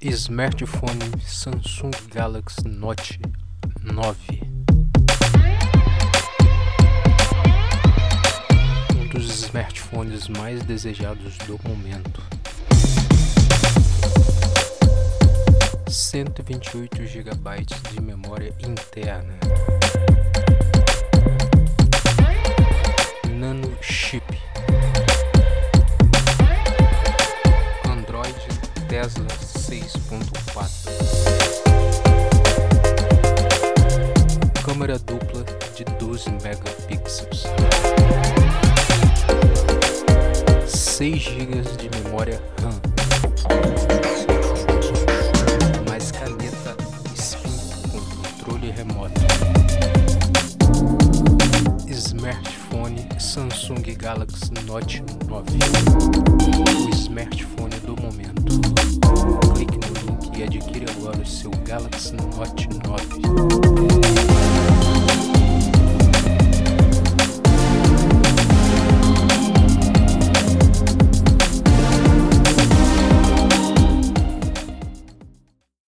Smartphone Samsung Galaxy Note 9 Um dos smartphones mais desejados do momento. 128 GB de memória interna. Nano Chip Tesla 6.4 Câmera dupla de 12 megapixels. 6 GB de memória RAM. Mais caneta Spin com controle remoto. Smartphone Samsung Galaxy Note 9 agora o seu Galaxy Note 9